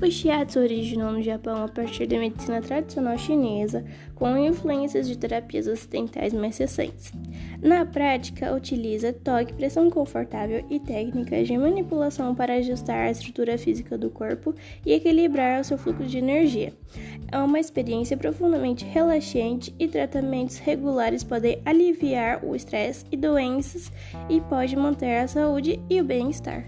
O shiatsu originou no Japão a partir da medicina tradicional chinesa, com influências de terapias ocidentais mais recentes. Na prática, utiliza toque, pressão confortável e técnicas de manipulação para ajustar a estrutura física do corpo e equilibrar o seu fluxo de energia. É uma experiência profundamente relaxante e tratamentos regulares podem aliviar o estresse e doenças e pode manter a saúde e o bem-estar.